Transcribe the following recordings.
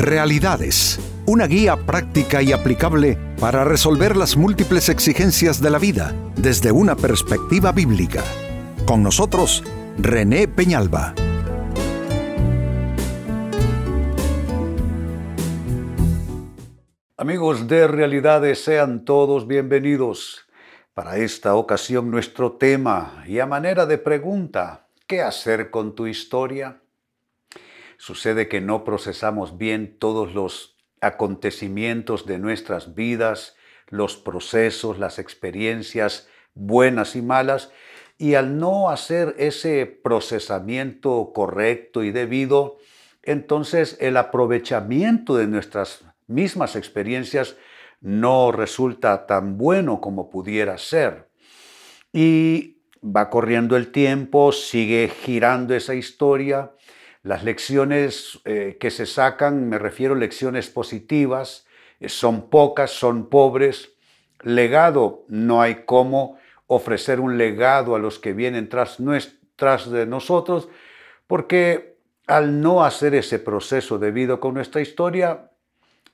Realidades, una guía práctica y aplicable para resolver las múltiples exigencias de la vida desde una perspectiva bíblica. Con nosotros, René Peñalba. Amigos de Realidades, sean todos bienvenidos. Para esta ocasión nuestro tema y a manera de pregunta, ¿qué hacer con tu historia? Sucede que no procesamos bien todos los acontecimientos de nuestras vidas, los procesos, las experiencias buenas y malas, y al no hacer ese procesamiento correcto y debido, entonces el aprovechamiento de nuestras mismas experiencias no resulta tan bueno como pudiera ser. Y va corriendo el tiempo, sigue girando esa historia, las lecciones eh, que se sacan, me refiero a lecciones positivas, eh, son pocas, son pobres. Legado, no hay cómo ofrecer un legado a los que vienen tras, tras de nosotros, porque al no hacer ese proceso debido con nuestra historia,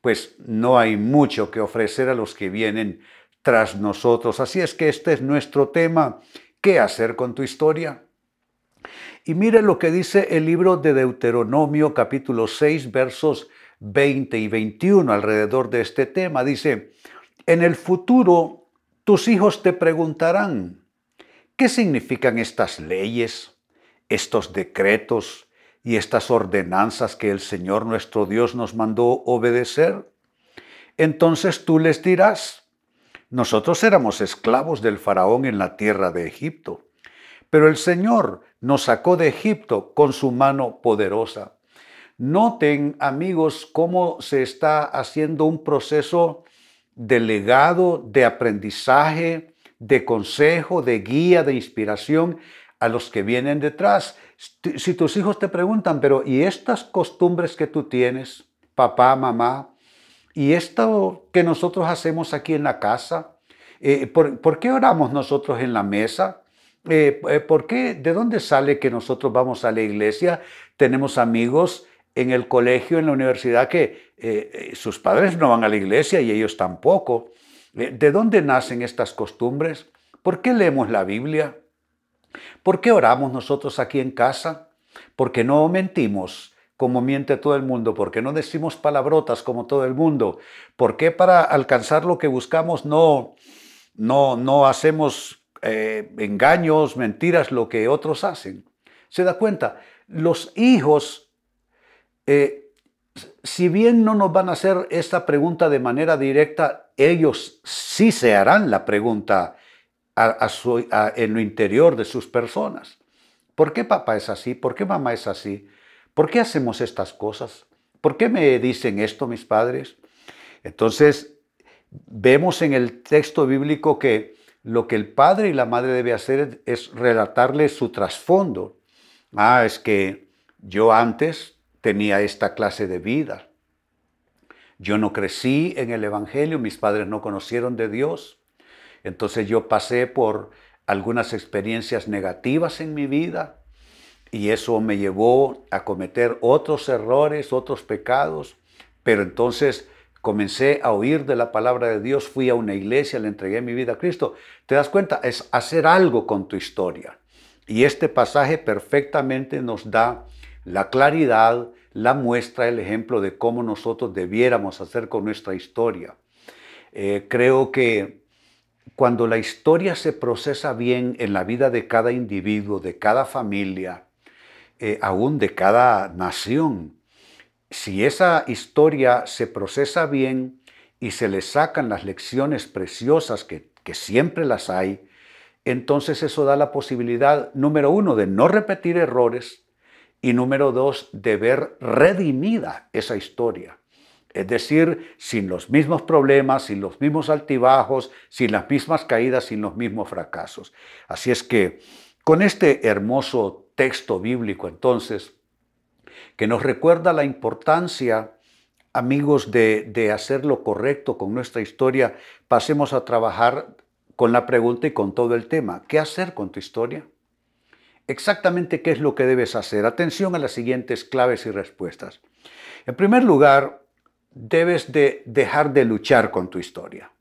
pues no hay mucho que ofrecer a los que vienen tras nosotros. Así es que este es nuestro tema. ¿Qué hacer con tu historia? Y mire lo que dice el libro de Deuteronomio capítulo 6 versos 20 y 21 alrededor de este tema. Dice, en el futuro tus hijos te preguntarán, ¿qué significan estas leyes, estos decretos y estas ordenanzas que el Señor nuestro Dios nos mandó obedecer? Entonces tú les dirás, nosotros éramos esclavos del faraón en la tierra de Egipto pero el Señor nos sacó de Egipto con su mano poderosa. Noten, amigos, cómo se está haciendo un proceso de legado, de aprendizaje, de consejo, de guía, de inspiración a los que vienen detrás. Si tus hijos te preguntan, pero ¿y estas costumbres que tú tienes, papá, mamá? ¿Y esto que nosotros hacemos aquí en la casa? Eh, ¿por, ¿Por qué oramos nosotros en la mesa? Eh, eh, ¿por qué? ¿De dónde sale que nosotros vamos a la iglesia? Tenemos amigos en el colegio, en la universidad, que eh, sus padres no van a la iglesia y ellos tampoco. ¿De dónde nacen estas costumbres? ¿Por qué leemos la Biblia? ¿Por qué oramos nosotros aquí en casa? ¿Por qué no mentimos como miente todo el mundo? ¿Por qué no decimos palabrotas como todo el mundo? ¿Por qué para alcanzar lo que buscamos no, no, no hacemos eh, engaños, mentiras, lo que otros hacen. ¿Se da cuenta? Los hijos, eh, si bien no nos van a hacer esta pregunta de manera directa, ellos sí se harán la pregunta en lo interior de sus personas. ¿Por qué papá es así? ¿Por qué mamá es así? ¿Por qué hacemos estas cosas? ¿Por qué me dicen esto mis padres? Entonces, vemos en el texto bíblico que lo que el padre y la madre debe hacer es relatarle su trasfondo. Ah, es que yo antes tenía esta clase de vida. Yo no crecí en el Evangelio, mis padres no conocieron de Dios. Entonces yo pasé por algunas experiencias negativas en mi vida y eso me llevó a cometer otros errores, otros pecados. Pero entonces comencé a oír de la palabra de Dios, fui a una iglesia, le entregué mi vida a Cristo. ¿Te das cuenta? Es hacer algo con tu historia. Y este pasaje perfectamente nos da la claridad, la muestra, el ejemplo de cómo nosotros debiéramos hacer con nuestra historia. Eh, creo que cuando la historia se procesa bien en la vida de cada individuo, de cada familia, eh, aún de cada nación, si esa historia se procesa bien y se le sacan las lecciones preciosas que, siempre las hay, entonces eso da la posibilidad, número uno, de no repetir errores y número dos, de ver redimida esa historia. Es decir, sin los mismos problemas, sin los mismos altibajos, sin las mismas caídas, sin los mismos fracasos. Así es que con este hermoso texto bíblico, entonces, que nos recuerda la importancia, amigos, de, hacer lo correcto con nuestra historia, pasemos a trabajar con la pregunta y con todo el tema. ¿Qué hacer con tu historia? Exactamente qué es lo que debes hacer. Atención a las siguientes claves y respuestas. En primer lugar, debes de dejar de luchar con tu historia.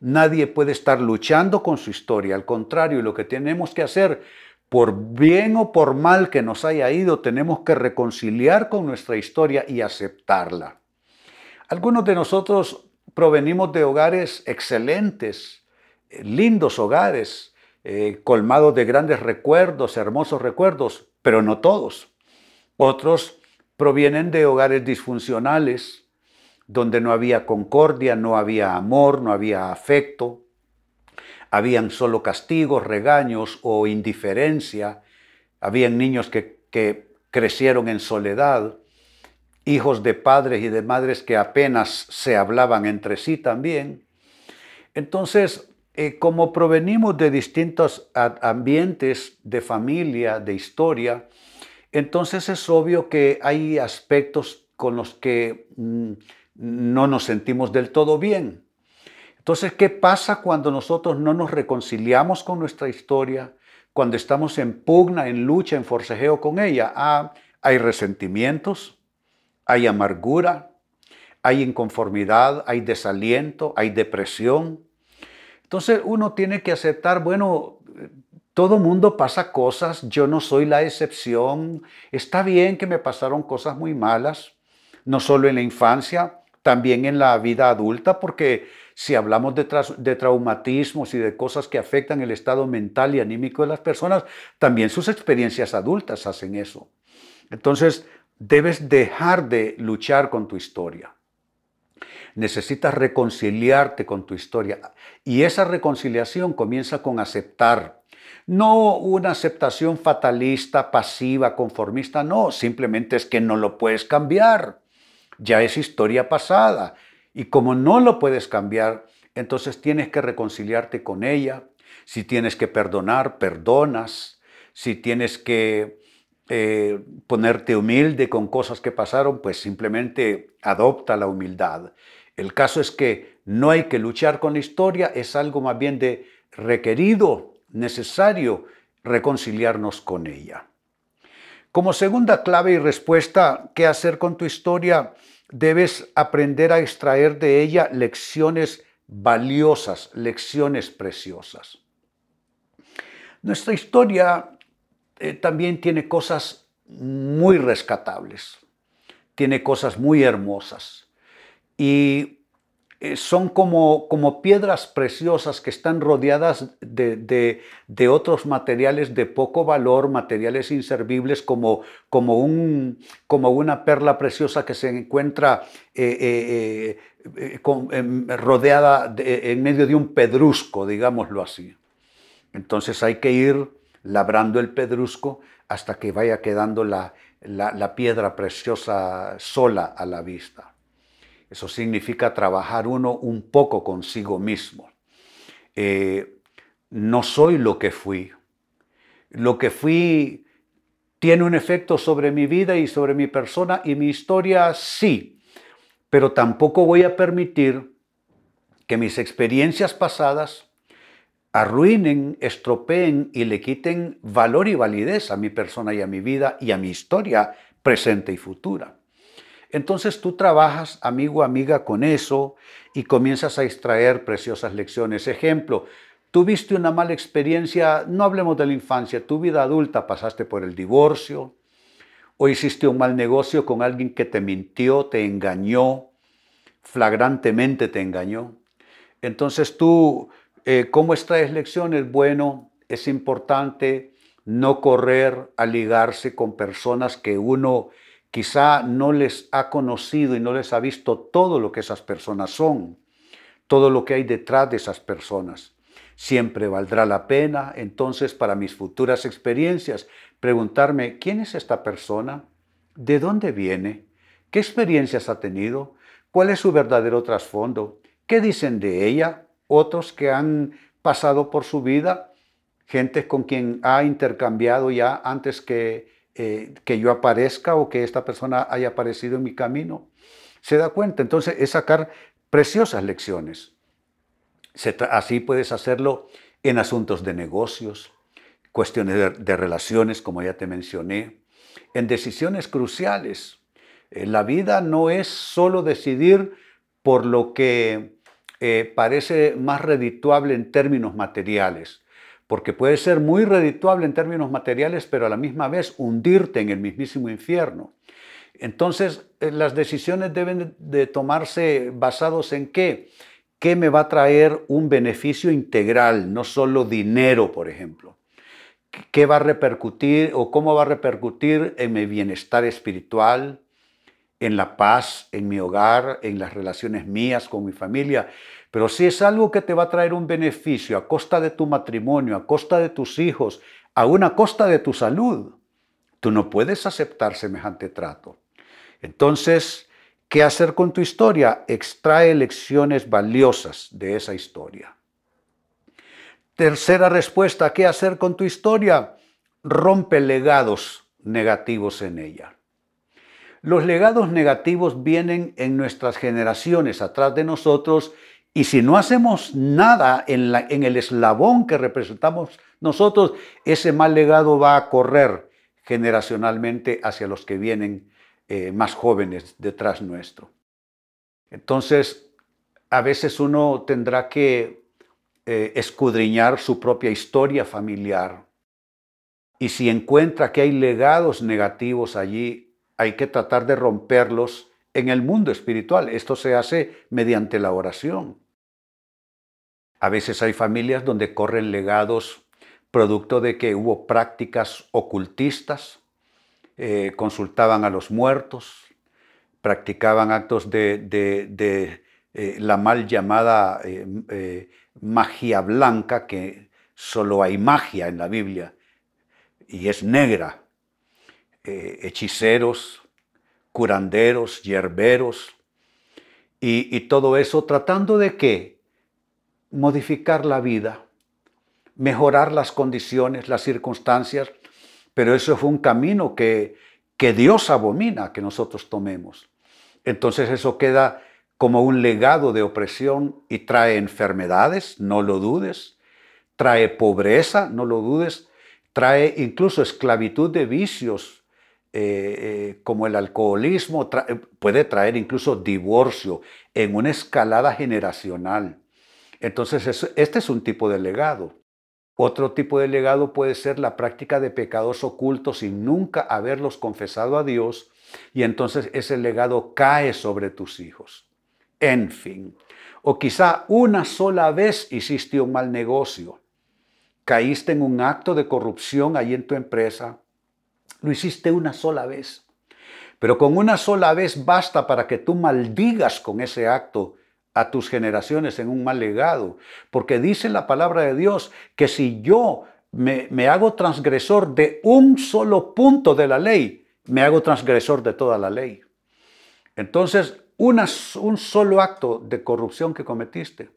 Nadie puede estar luchando con su historia. Al contrario, lo que tenemos que hacer, por bien o por mal que nos haya ido, tenemos que reconciliar con nuestra historia y aceptarla. Algunos de nosotros provenimos de hogares excelentes, eh, lindos hogares, eh, colmados de grandes recuerdos, hermosos recuerdos, pero no todos. Otros provienen de hogares disfuncionales, donde no había concordia, no había amor, no había afecto, habían solo castigos, regaños o indiferencia, habían niños que, crecieron en soledad, hijos de padres y de madres que apenas se hablaban entre sí también. Entonces, eh, como provenimos de distintos ambientes de familia, de historia, entonces es obvio que hay aspectos con los que mm, no nos sentimos del todo bien. Entonces, ¿qué pasa cuando nosotros no nos reconciliamos con nuestra historia? Cuando estamos en pugna, en lucha, en forcejeo con ella. Ah, hay resentimientos, hay amargura, hay inconformidad, hay desaliento, hay depresión. Entonces uno tiene que aceptar, bueno, todo mundo pasa cosas, yo no soy la excepción, está bien que me pasaron cosas muy malas, no solo en la infancia, también en la vida adulta, porque si hablamos de, de, traumatismos y de cosas que afectan el estado mental y anímico de las personas, también sus experiencias adultas hacen eso. Entonces, debes dejar de luchar con tu historia. Necesitas reconciliarte con tu historia. Y esa reconciliación comienza con aceptar. No una aceptación fatalista, pasiva, conformista, no, simplemente es que no lo puedes cambiar ya es historia pasada. Y como no lo puedes cambiar, entonces tienes que reconciliarte con ella. Si tienes que perdonar, perdonas. Si tienes que eh, ponerte humilde con cosas que pasaron, pues simplemente adopta la humildad. El caso es que no hay que luchar con la historia, es algo más bien de requerido, necesario reconciliarnos con ella. Como segunda clave y respuesta, ¿qué hacer con tu historia? Debes aprender a extraer de ella lecciones valiosas, lecciones preciosas. Nuestra historia eh, también tiene cosas muy rescatables, tiene cosas muy hermosas. Y eh, son como, como, piedras preciosas que están rodeadas de, de, otros materiales de poco valor, materiales inservibles, como, como, un, como una perla preciosa que se encuentra eh, eh, em, rodeada en medio de un pedrusco, digámoslo así. Entonces hay que ir labrando el pedrusco hasta que vaya quedando la, la piedra preciosa sola a la vista. Eso significa trabajar uno un poco consigo mismo. Eh, no soy lo que fui. Lo que fui tiene un efecto sobre mi vida y sobre mi persona y mi historia, sí, pero tampoco voy a permitir que mis experiencias pasadas arruinen, estropeen y le quiten valor y validez a mi persona y a mi vida y a mi historia presente y futura. Entonces tú trabajas, amigo, amiga, con eso y comienzas a extraer preciosas lecciones. Ejemplo, tuviste una mala experiencia, no hablemos de la infancia, tu vida adulta pasaste por el divorcio o hiciste un mal negocio con alguien que te mintió, te engañó, flagrantemente te engañó. Entonces tú, eh, ¿cómo extraes lecciones? Bueno, es importante no correr a ligarse con personas que uno quizá no les ha conocido y no les ha visto todo lo que esas personas son, todo lo que hay detrás de esas personas. Siempre valdrá la pena entonces para mis futuras experiencias preguntarme, ¿quién es esta persona? ¿De dónde viene? ¿Qué experiencias ha tenido? ¿Cuál es su verdadero trasfondo? ¿Qué dicen de ella? Otros que han pasado por su vida, gente con quien ha intercambiado ya antes que eh, que yo aparezca o que esta persona haya aparecido en mi camino. Se da cuenta, entonces es sacar preciosas lecciones. así puedes hacerlo en asuntos de negocios, cuestiones de, relaciones, como ya te mencioné, en decisiones cruciales, Eh, la vida no es solo decidir por lo que eh, parece más redituable en términos materiales, porque puede ser muy redituable en términos materiales, pero a la misma vez hundirte en el mismísimo infierno. Entonces, eh, las decisiones deben de tomarse basados en qué? ¿Qué me va a traer un beneficio integral, no solo dinero, por ejemplo? ¿Qué va a repercutir o cómo va a repercutir en mi bienestar espiritual, en la paz, en mi hogar, en las relaciones mías con mi familia? Pero si es algo que te va a traer un beneficio a costa de tu matrimonio, a costa de tus hijos, a costa de tu salud, tú no puedes aceptar semejante trato. Entonces, ¿qué hacer con tu historia? Extrae lecciones valiosas de esa historia. Tercera respuesta, ¿qué hacer con tu historia? Rompe legados negativos en ella. Los legados negativos vienen en nuestras generaciones atrás de nosotros y si no hacemos nada en, el eslabón que representamos nosotros, ese mal legado va a correr generacionalmente hacia los que vienen eh, más jóvenes detrás nuestro. Entonces, a veces uno tendrá que eh, escudriñar su propia historia familiar. Y si encuentra que hay legados negativos allí, hay que tratar de romperlos en el mundo espiritual. Esto se hace mediante la oración. A veces hay familias donde corren legados producto de que hubo prácticas ocultistas, eh, consultaban a los muertos, practicaban actos de, eh, la mal llamada eh, magia blanca, que solo hay magia en la Biblia, y es negra. hechiceros, curanderos, hierberos, y, y todo eso tratando de qué? Modificar la vida, mejorar las condiciones, las circunstancias, pero eso fue un camino que, que Dios abomina que nosotros tomemos. Entonces eso queda como un legado de opresión y trae enfermedades, no lo dudes, trae pobreza, no lo dudes, trae incluso esclavitud de vicios eh, eh, como el alcoholismo, puede traer incluso divorcio en una escalada generacional. Entonces este es un tipo de legado. Otro tipo de legado puede ser la práctica de pecados ocultos sin nunca haberlos confesado a Dios y entonces ese legado cae sobre tus hijos. En fin, o quizá una sola vez hiciste un mal negocio, caíste en un acto de corrupción ahí en tu empresa, lo hiciste una sola vez, pero con una sola vez basta para que tú maldigas con ese acto a tus generaciones en un mal legado. Porque dice la palabra de Dios que si yo me, hago transgresor de un solo punto de la ley, me hago transgresor de toda la ley. Entonces, un solo acto de corrupción que cometiste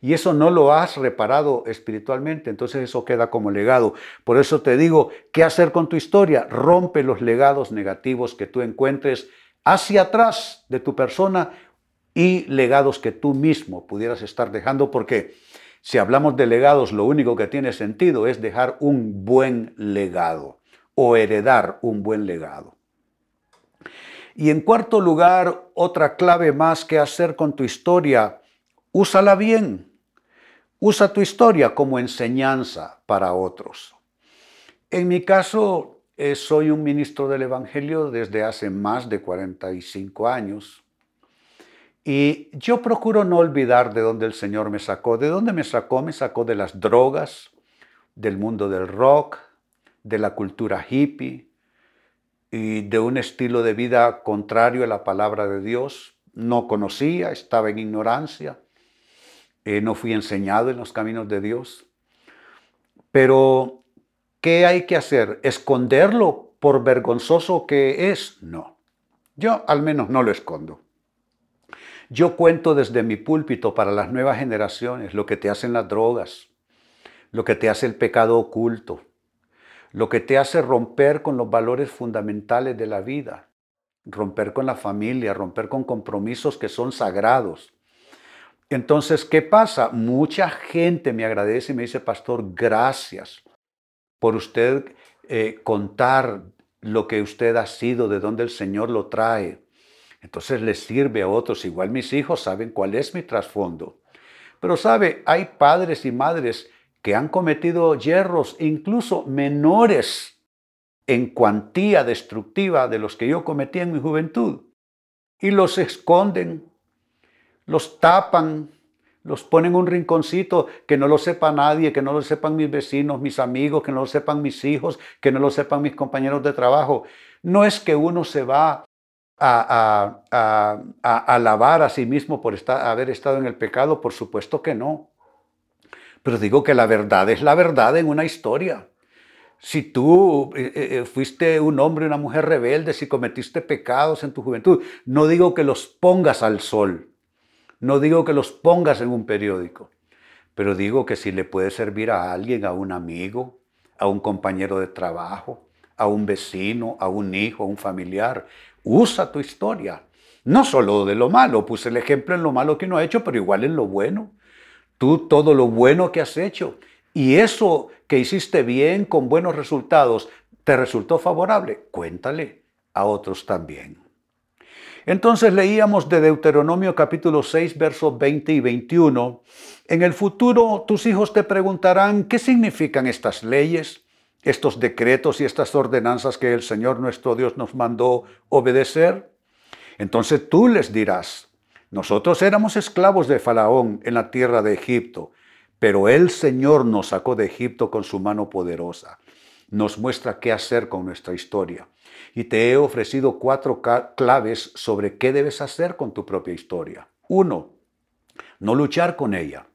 y eso no lo has reparado espiritualmente, entonces eso queda como legado. Por eso te digo, ¿qué hacer con tu historia? Rompe los legados negativos que tú encuentres hacia atrás de tu persona y legados que tú mismo pudieras estar dejando, porque si hablamos de legados, lo único que tiene sentido es dejar un buen legado o heredar un buen legado. Y en cuarto lugar, otra clave más que hacer con tu historia, úsala bien. Usa tu historia como enseñanza para otros. En mi caso, eh, soy un ministro del Evangelio desde hace más de 45 años y yo procuro no olvidar de dónde el Señor me sacó. ¿De dónde me sacó? Me sacó de las drogas, del mundo del rock, de la cultura hippie y de un estilo de vida contrario a la palabra de Dios. No conocía, estaba en ignorancia, eh, no fui enseñado en los caminos de Dios. Pero, ¿qué hay que hacer? ¿Esconderlo por vergonzoso que es? No. Yo al menos no lo escondo. Yo cuento desde mi púlpito para las nuevas generaciones lo que te hacen las drogas, lo que te hace el pecado oculto, lo que te hace romper con los valores fundamentales de la vida, romper con la familia, romper con compromisos que son sagrados. Entonces, ¿qué pasa? Mucha gente me agradece y me dice, pastor, gracias por usted eh, contar lo que usted ha sido, de dónde el Señor lo trae. Entonces le sirve a otros. Igual mis hijos saben cuál es mi trasfondo. Pero sabe, hay padres y madres que han cometido yerros incluso menores en cuantía destructiva de los que yo cometí en mi juventud. Y los esconden, los tapan, los ponen en un rinconcito que no lo sepa nadie, que no lo sepan mis vecinos, mis amigos, que no lo sepan mis hijos, que no lo sepan mis compañeros de trabajo. No es que uno se va a, a, alabar a sí mismo por estar, haber estado en el pecado, por supuesto que no. Pero digo que la verdad es la verdad en una historia. Si tú eh, eh, eh, fuiste un hombre, una mujer rebelde, si cometiste pecados en tu juventud, no digo que los pongas al sol, no digo que los pongas en un periódico, pero digo que si le puede servir a alguien, a un amigo, a un compañero de trabajo, a un vecino, a un hijo, a un familiar, usa tu historia. No solo de lo malo, puse el ejemplo en lo malo que uno ha hecho, pero igual en lo bueno tú todo lo bueno que has hecho y eso que hiciste bien con buenos resultados te resultó favorable, cuéntale a otros también. Entonces leíamos de Deuteronomio capítulo 6, versos 20 y 21. En el futuro tus hijos te preguntarán qué significan estas leyes, estos decretos y estas ordenanzas que el Señor nuestro Dios nos mandó obedecer. Entonces tú les dirás, nosotros éramos esclavos de Faraón en la tierra de Egipto, pero el Señor nos sacó de Egipto con su mano poderosa. Nos muestra qué hacer con nuestra historia. Y te he ofrecido cuatro claves sobre qué debes hacer con tu propia historia. Uno, no luchar con ella,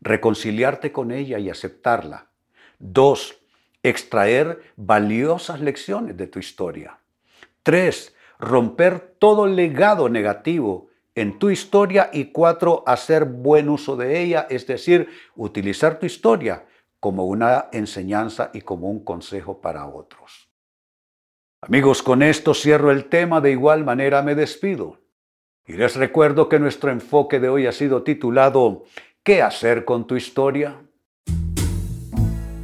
reconciliarte con ella y aceptarla. Dos, extraer valiosas lecciones de tu historia. Tres, romper todo legado negativo en tu historia y cuatro, hacer buen uso de ella, es decir, utilizar tu historia como una enseñanza y como un consejo para otros. Amigos, con esto cierro el tema, de igual manera me despido. Y les recuerdo que nuestro enfoque de hoy ha sido titulado ¿Qué hacer con tu historia?